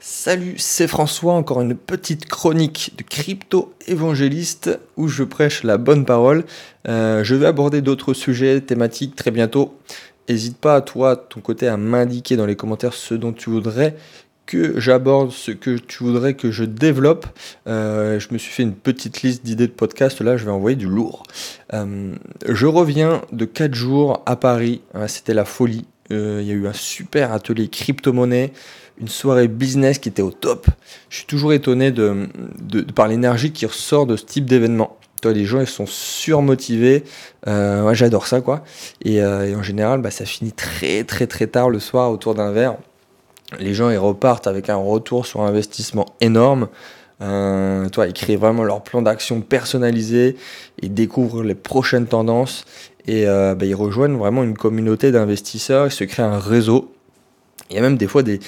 Salut, c'est François, encore une petite chronique de crypto évangéliste où je prêche la bonne parole. Euh, je vais aborder d'autres sujets thématiques très bientôt. N'hésite pas à toi, ton côté, à m'indiquer dans les commentaires ce dont tu voudrais que j'aborde, ce que tu voudrais que je développe. Euh, je me suis fait une petite liste d'idées de podcast, là je vais envoyer du lourd. Euh, je reviens de 4 jours à Paris, c'était la folie. Il y a eu un super atelier crypto-monnaie une soirée business qui était au top. Je suis toujours étonné de, par l'énergie qui ressort de ce type d'événement. Toi, les gens ils sont surmotivés. Euh, j'adore ça, quoi. Euh, et, en général, bah, ça finit très, très, très tard le soir autour d'un verre. Les gens, ils repartent avec un retour sur investissement énorme. Euh, toi, ils créent vraiment leur plan d'action personnalisé. Ils découvrent les prochaines tendances. Et bah, ils rejoignent vraiment une communauté d'investisseurs. Ils se créent un réseau. Il y a même des fois des,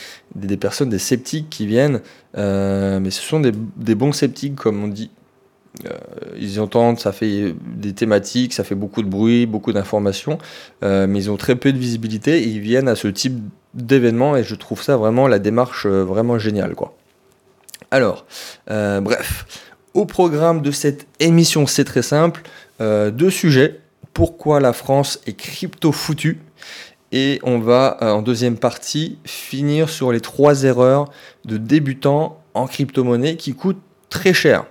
personnes, des sceptiques qui viennent, euh, mais ce sont des, bons sceptiques, comme on dit. Euh, ils entendent, ça fait des thématiques, ça fait beaucoup de bruit, beaucoup d'informations, euh, mais ils ont très peu de visibilité et ils viennent à ce type d'événement et je trouve ça vraiment la démarche vraiment géniale. Quoi. Alors, bref, au programme de cette émission, c'est très simple. deux sujets. Pourquoi la France est crypto foutue? Et on va, euh, en deuxième partie, finir sur les trois erreurs de débutants en crypto-monnaie qui coûtent très cher.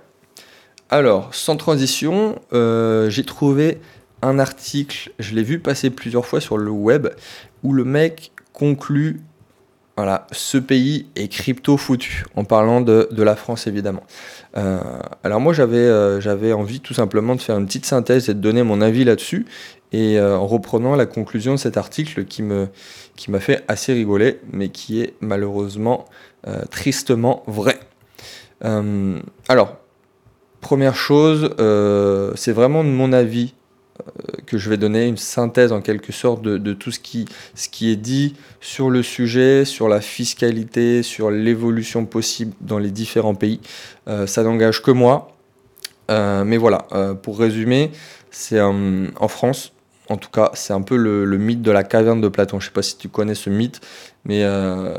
Alors, sans transition, euh, j'ai trouvé un article, je l'ai vu passer plusieurs fois sur le web, où le mec conclut voilà, ce pays est crypto foutu, en parlant de, la France évidemment. Euh, alors moi j'avais j'avais envie tout simplement de faire une petite synthèse et de donner mon avis là-dessus, et euh, en reprenant la conclusion de cet article qui me qui m'a fait assez rigoler, mais qui est malheureusement euh, tristement vrai. Euh, alors, première chose, c'est vraiment de mon avis que je vais donner une synthèse en quelque sorte de, de, tout ce qui, ce qui est dit sur le sujet, sur la fiscalité, sur l'évolution possible dans les différents pays. ça n'engage que moi. mais voilà, pour résumer, c'est en France, en tout cas, c'est un peu le, mythe de la caverne de Platon. Je ne sais pas si tu connais ce mythe, mais euh,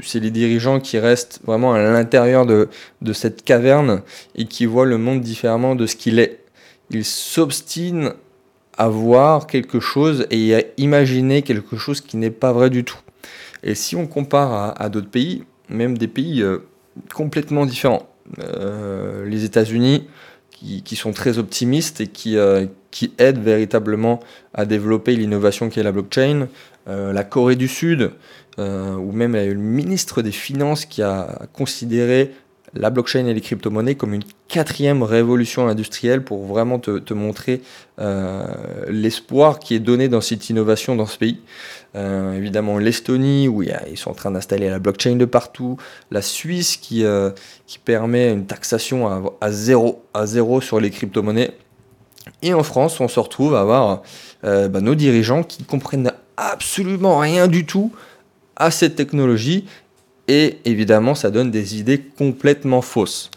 c'est les dirigeants qui restent vraiment à l'intérieur de, cette caverne et qui voient le monde différemment de ce qu'il est. Ils s'obstinent à voir quelque chose et à imaginer quelque chose qui n'est pas vrai du tout. Et si on compare à, d'autres pays, même des pays euh, complètement différents, euh, les États-Unis, qui, sont très optimistes et qui, euh, qui aident véritablement à développer l'innovation qui est la blockchain. Euh, la Corée du Sud, euh, ou même le ministre des Finances qui a considéré la blockchain et les crypto-monnaies comme une quatrième révolution industrielle pour vraiment te, montrer euh, l'espoir qui est donné dans cette innovation dans ce pays. Euh, évidemment l'Estonie où ils sont en train d'installer la blockchain de partout, la Suisse qui, euh, permet une taxation à, zéro, sur les crypto-monnaies. Et en France, on se retrouve à avoir bah, nos dirigeants qui comprennent absolument rien du tout à cette technologie et évidemment, ça donne des idées complètement fausses.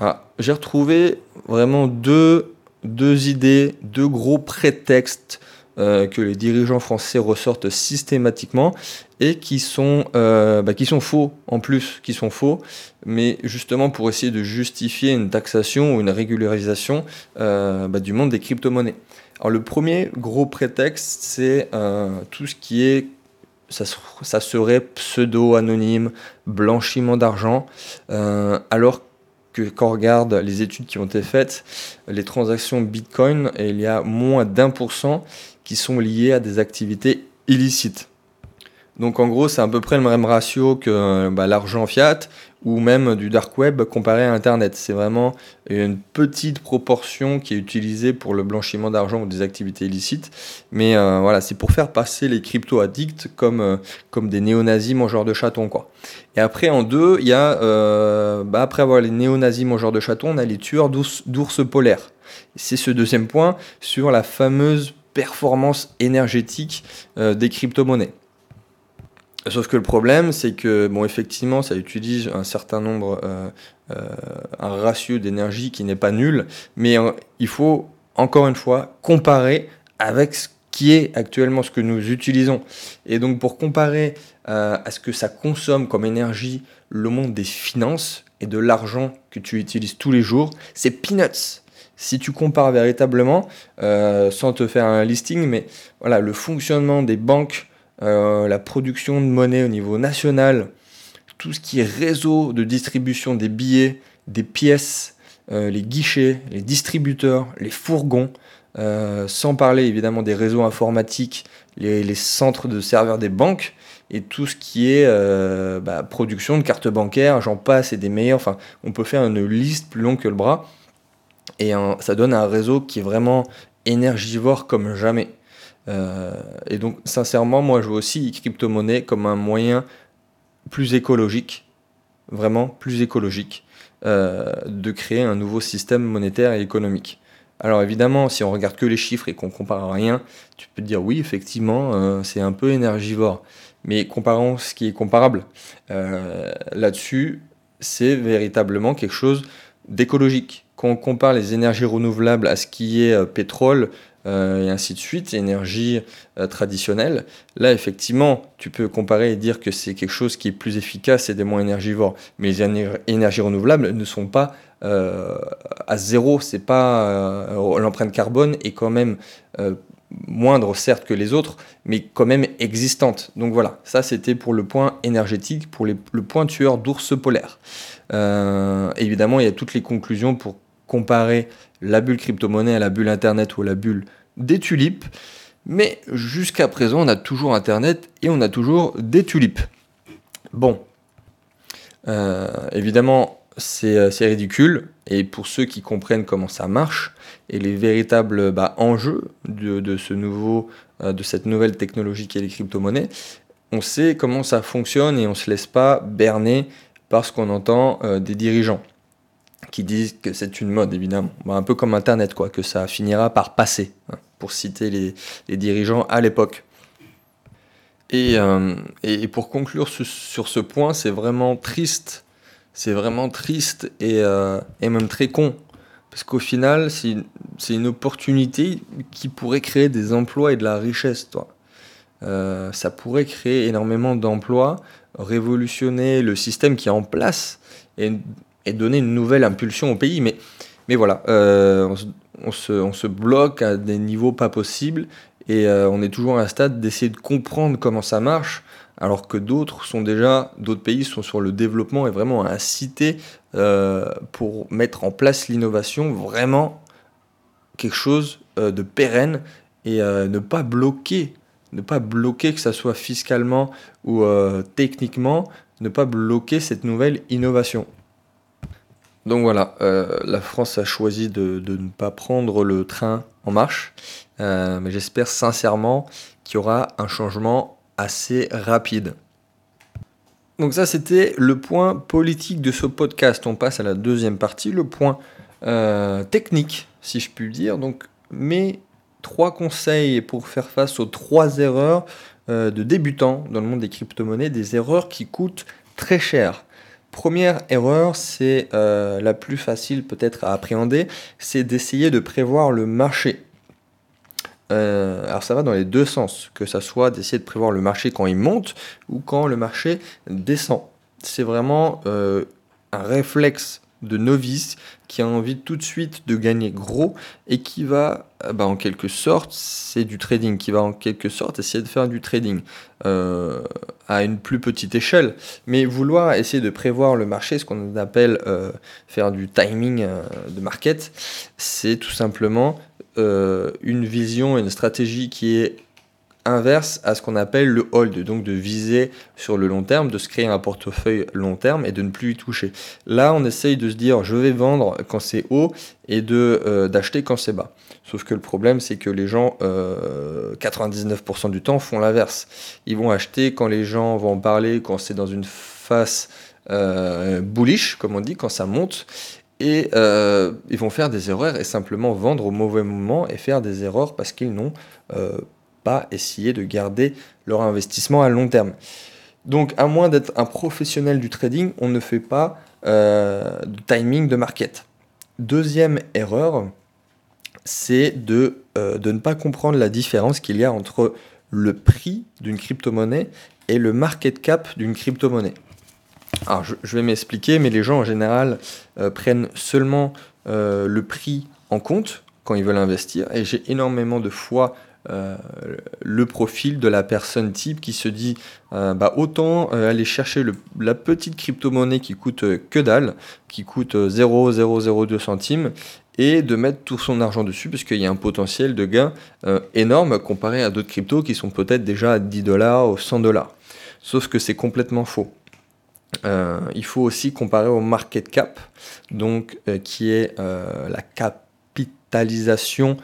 Ah, j'ai retrouvé vraiment deux, deux idées, deux gros prétextes euh, que les dirigeants français ressortent systématiquement et qui sont, euh, bah, qui sont faux en plus, qui sont faux, mais justement pour essayer de justifier une taxation ou une régularisation euh, bah, du monde des crypto-monnaies. Alors le premier gros prétexte, c'est tout ce qui est ça, serait pseudo-anonyme, blanchiment d'argent, euh, alors que quand on regarde les études qui ont été faites, les transactions Bitcoin, il y a moins d'un pour cent qui sont liées à des activités illicites. Donc en gros, c'est à peu près le même ratio que bah, l'argent fiat ou même du dark web comparé à Internet. C'est vraiment une petite proportion qui est utilisée pour le blanchiment d'argent ou des activités illicites. Mais euh, voilà, c'est pour faire passer les crypto-addicts comme, euh, comme des néo-nazis mangeurs de chatons. Quoi. Et après, en deux, il y a, euh, bah, après avoir les néo-nazis mangeurs de chatons, on a les tueurs d'ours polaires. C'est ce deuxième point sur la fameuse performance énergétique des crypto-monnaies. Sauf que le problème, c'est que, bon, effectivement, ça utilise un certain nombre, euh, euh, un ratio d'énergie qui n'est pas nul, mais euh, il faut, encore une fois, comparer avec ce qui est actuellement ce que nous utilisons. Et donc, pour comparer à ce que ça consomme comme énergie le monde des finances et de l'argent que tu utilises tous les jours, c'est peanuts. Si tu compares véritablement, sans te faire un listing, mais voilà, le fonctionnement des banques, la production de monnaie au niveau national, tout ce qui est réseau de distribution des billets, des pièces, euh, les guichets, les distributeurs, les fourgons, euh, sans parler évidemment des réseaux informatiques, les, centres de serveurs des banques et tout ce qui est euh, bah, production de cartes bancaires, j'en passe et des meilleurs. Enfin, on peut faire une liste plus longue que le bras et ça donne un réseau qui est vraiment énergivore comme jamais. Et donc, sincèrement, moi, je vois aussi les crypto-monnaies comme un moyen plus écologique, vraiment plus écologique, euh, de créer un nouveau système monétaire et économique. Alors évidemment, si on regarde que les chiffres et qu'on compare à rien, tu peux te dire oui, effectivement, euh, c'est un peu énergivore. Mais comparons ce qui est comparable. Euh, là-dessus, c'est véritablement quelque chose d'écologique. Quand on compare les énergies renouvelables à ce qui est pétrole, euh, et ainsi de suite, énergie euh, traditionnelle. Là, effectivement, tu peux comparer et dire que c'est quelque chose qui est plus efficace et des moins énergivores. Mais les énergies renouvelables ne sont pas euh, à zéro. C'est pas l'empreinte carbone est quand même moindre certes que les autres, mais quand même existante. Donc voilà, ça c'était pour le point énergétique, pour le point tueur d'ours polaire. évidemment, il y a toutes les conclusions pour comparer la bulle crypto-monnaie à la bulle Internet ou à la bulle des tulipes. Mais jusqu'à présent, on a toujours Internet et on a toujours des tulipes. Bon, euh, évidemment, euh, c'est ridicule. Et pour ceux qui comprennent comment ça marche et les véritables bah, enjeux de, ce nouveau, euh, de cette nouvelle technologie qui est les crypto-monnaies, on sait comment ça fonctionne et on ne se laisse pas berner par ce qu'on entend des dirigeants qui disent que c'est une mode, évidemment. un peu comme Internet, quoi, que ça finira par passer, hein, pour citer les, dirigeants à l'époque. Et, euh, pour conclure sur ce point, c'est vraiment triste. C'est vraiment triste et, euh, et, même très con. Parce qu'au final, c'est une opportunité qui pourrait créer des emplois et de la richesse. Toi. Euh, ça pourrait créer énormément d'emplois, révolutionner le système qui est en place et donner une nouvelle impulsion au pays. Mais, mais voilà, euh, on, se, on, se, bloque à des niveaux pas possibles et on est toujours à un stade d'essayer de comprendre comment ça marche, alors que d'autres sont déjà, d'autres pays sont sur le développement et vraiment inciter euh, pour mettre en place l'innovation, vraiment quelque chose de pérenne et ne pas bloquer ne pas bloquer que ça soit fiscalement ou techniquement, ne pas bloquer cette nouvelle innovation. Donc voilà, euh, la France a choisi de, ne pas prendre le train en marche, euh, mais j'espère sincèrement qu'il y aura un changement assez rapide. Donc ça c'était le point politique de ce podcast. On passe à la deuxième partie, le point euh, technique, si je puis dire. Donc mes trois conseils pour faire face aux trois erreurs de débutants dans le monde des crypto-monnaies, des erreurs qui coûtent très cher. Première erreur, c'est euh, la plus facile peut-être à appréhender, c'est d'essayer de prévoir le marché. Euh, alors ça va dans les deux sens, que ça soit d'essayer de prévoir le marché quand il monte ou quand le marché descend. C'est vraiment euh, un réflexe de novice qui a envie tout de suite de gagner gros et qui va, euh, bah, en quelque sorte, c'est du trading, qui va en quelque sorte essayer de faire du trading à une plus petite échelle. Mais vouloir essayer de prévoir le marché, ce qu'on appelle faire du timing de market, c'est tout simplement une vision, une stratégie qui est inverse à ce qu'on appelle le hold, donc de viser sur le long terme, de se créer un portefeuille long terme et de ne plus y toucher. Là, on essaye de se dire je vais vendre quand c'est haut et de euh, d'acheter quand c'est bas. Sauf que le problème, c'est que les gens, 99% euh, du temps, font l'inverse. Ils vont acheter quand les gens vont en parler, quand c'est dans une euh, bullish, comme on dit, quand ça monte. Et ils vont faire des erreurs et simplement vendre au mauvais moment et faire des erreurs parce qu'ils n'ont pas essayer de garder leur investissement à long terme. Donc, à moins d'être un professionnel du trading, on ne fait pas euh, de timing de market. Deuxième erreur, c'est de, euh, de ne pas comprendre la différence qu'il y a entre le prix d'une crypto-monnaie est le market cap d'une crypto-monnaie. Alors je, vais m'expliquer, mais les gens en général euh, prennent seulement euh, le prix en compte quand ils veulent investir. Et j'ai énormément de fois euh, le profil de la personne type qui se dit bah, autant aller chercher la petite crypto-monnaie qui coûte que dalle, qui coûte 0,002 centimes, et de mettre tout son argent dessus parce qu'il y a un potentiel de gain énorme comparé à d'autres cryptos qui sont peut-être déjà à 10 dollars ou 100 dollars. Sauf que c'est complètement faux. Euh, il faut aussi comparer au market cap, donc, euh, qui est euh, la capitalisation,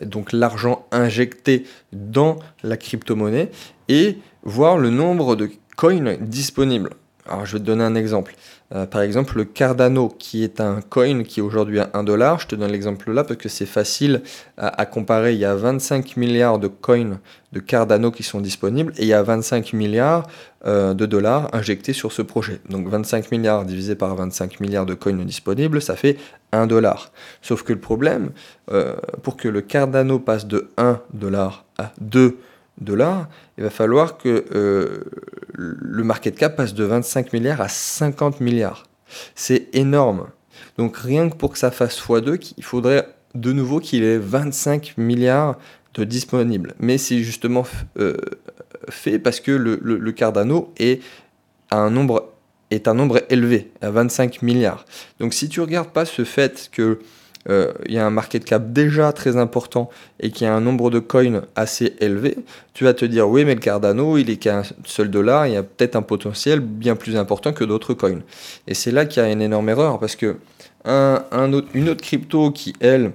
donc l'argent injecté dans la crypto-monnaie, et voir le nombre de coins disponibles. Alors je vais te donner un exemple. Euh, par exemple, le Cardano, qui est un coin qui est aujourd'hui à 1 dollar. Je te donne l'exemple là parce que c'est facile à, comparer. Il y a 25 milliards de coins de Cardano qui sont disponibles et il y a 25 milliards euh, de dollars injectés sur ce projet. Donc 25 milliards divisé par 25 milliards de coins disponibles, ça fait 1 dollar. Sauf que le problème, euh, pour que le Cardano passe de 1 dollar à 2 dollars, il va falloir que euh, le market cap passe de 25 milliards à 50 milliards. C'est énorme. Donc rien que pour que ça fasse x2, il faudrait de nouveau qu'il ait 25 milliards de disponibles. Mais c'est justement euh, fait parce que le, Cardano est un nombre est un nombre élevé, à 25 milliards. Donc si tu regardes pas ce fait que il y a un market cap déjà très important et qu'il y a un nombre de coins assez élevé, tu vas te dire oui mais le Cardano il est qu'un seul dollar, il y a peut-être un potentiel bien plus important que d'autres coins. Et c'est là qu'il y a une énorme erreur parce que un, une autre crypto qui elle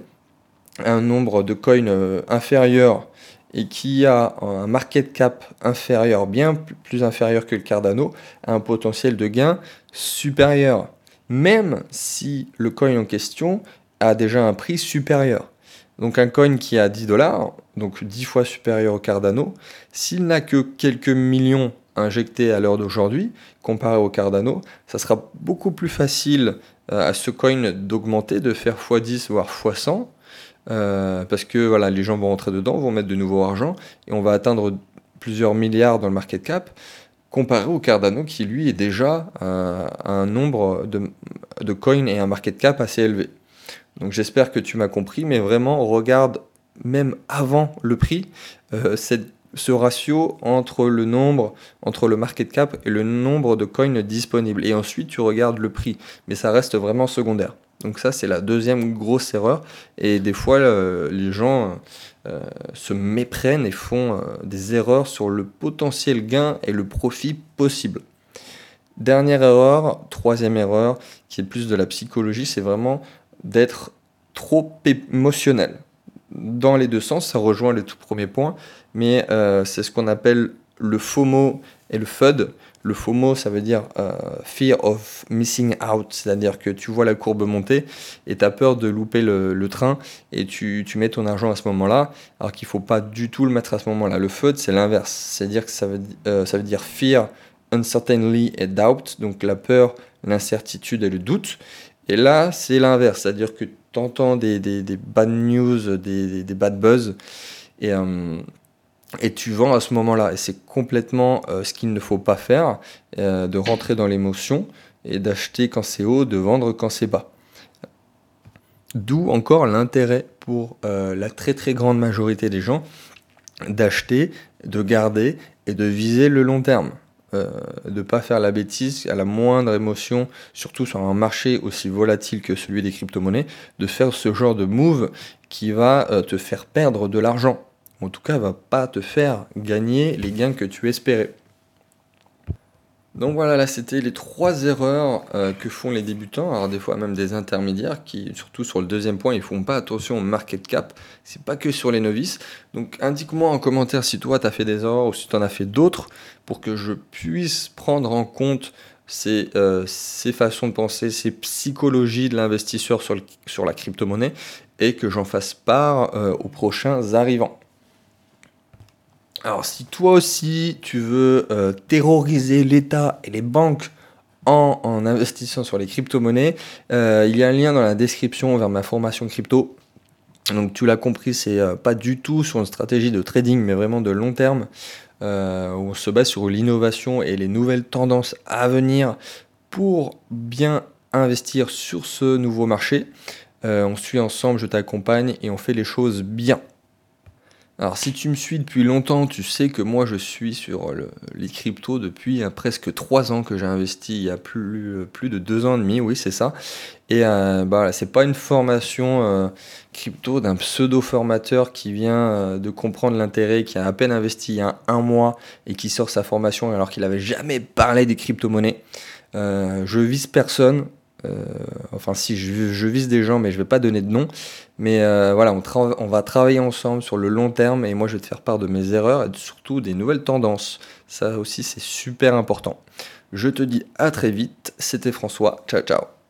a un nombre de coins euh, inférieur et qui a un market cap inférieur, bien plus inférieur que le Cardano, a un potentiel de gain supérieur. Même si le coin en question a déjà un prix supérieur. Donc un coin qui a 10 dollars, donc 10 fois supérieur au Cardano, s'il n'a que quelques millions injectés à l'heure d'aujourd'hui, comparé au Cardano, ça sera beaucoup plus facile euh, à ce coin d'augmenter, de faire x10 voire x100, euh, parce que voilà, les gens vont rentrer dedans, vont mettre de nouveau argent, et on va atteindre plusieurs milliards dans le market cap, comparé au Cardano qui lui est déjà euh, un nombre de, de coins et un market cap assez élevé. Donc j'espère que tu m'as compris, mais vraiment regarde même avant le prix euh, ce ratio entre le nombre, entre le market cap et le nombre de coins disponibles. Et ensuite tu regardes le prix, mais ça reste vraiment secondaire. Donc ça c'est la deuxième grosse erreur. Et des fois euh, les gens euh, se méprennent et font des erreurs sur le potentiel gain et le profit possible. Dernière erreur, troisième erreur, qui est plus de la psychologie, c'est vraiment d'être trop émotionnel. Dans les deux sens, ça rejoint le tout premier point, mais euh, c'est ce qu'on appelle le FOMO et le FUD. Le FOMO, ça veut dire euh, Fear of Missing Out, c'est-à-dire que tu vois la courbe monter et tu as peur de louper le, train et tu, mets ton argent à ce moment-là, alors qu'il ne faut pas du tout le mettre à ce moment-là. Le FUD, c'est l'inverse, c'est-à-dire que ça veut, euh, ça veut dire Fear, Uncertainty et Doubt, donc la peur, l'incertitude et le doute. Et là, c'est l'inverse, c'est-à-dire que tu entends des, bad news, des, bad buzz, et, euh, et tu vends à ce moment-là. Et c'est complètement euh, ce qu'il ne faut pas faire, euh, de rentrer dans l'émotion et d'acheter quand c'est haut, de vendre quand c'est bas. D'où encore l'intérêt pour la très très grande majorité des gens d'acheter, de garder et de viser le long terme. Euh, de ne pas faire la bêtise à la moindre émotion, surtout sur un marché aussi volatile que celui des crypto-monnaies, de faire ce genre de move qui va euh, te faire perdre de l'argent. En tout cas, va pas te faire gagner les gains que tu espérais. Donc voilà, là c'était les trois erreurs euh, que font les débutants, alors des fois même des intermédiaires qui, surtout sur le deuxième point, ils font pas attention au market cap, c'est pas que sur les novices. Donc indique-moi en commentaire si toi tu as fait des erreurs ou si tu as fait d'autres pour que je puisse prendre en compte ces, euh, façons de penser, ces psychologies de l'investisseur sur, sur la crypto-monnaie et que j'en fasse part euh, aux prochains arrivants. Alors si toi aussi tu veux euh, terroriser l'État et les banques en, investissant sur les crypto-monnaies, euh, il y a un lien dans la description vers ma formation crypto. Donc tu l'as compris, c'est euh, pas du tout sur une stratégie de trading, mais vraiment de long terme. on se base sur l'innovation et les nouvelles tendances à venir pour bien investir sur ce nouveau marché. on suit ensemble, je t'accompagne et on fait les choses bien. Alors si tu me suis depuis longtemps, tu sais que moi je suis sur les cryptos depuis euh, presque 3 ans que j'ai investi, il y a plus, euh, de 2 ans et demi, oui c'est ça. Et euh, bah, c'est pas une formation euh, crypto d'un pseudo-formateur qui vient de comprendre l'intérêt, qui a à peine investi il y a un mois et qui sort sa formation alors qu'il n'avait jamais parlé des crypto-monnaies. je vise personne, euh, enfin, si je, vise des gens, mais je vais pas donner de nom. Mais euh, voilà, on, va travailler ensemble sur le long terme et moi je vais te faire part de mes erreurs et surtout des nouvelles tendances. Ça aussi, c'est super important. Je te dis à très vite. C'était François. Ciao, ciao.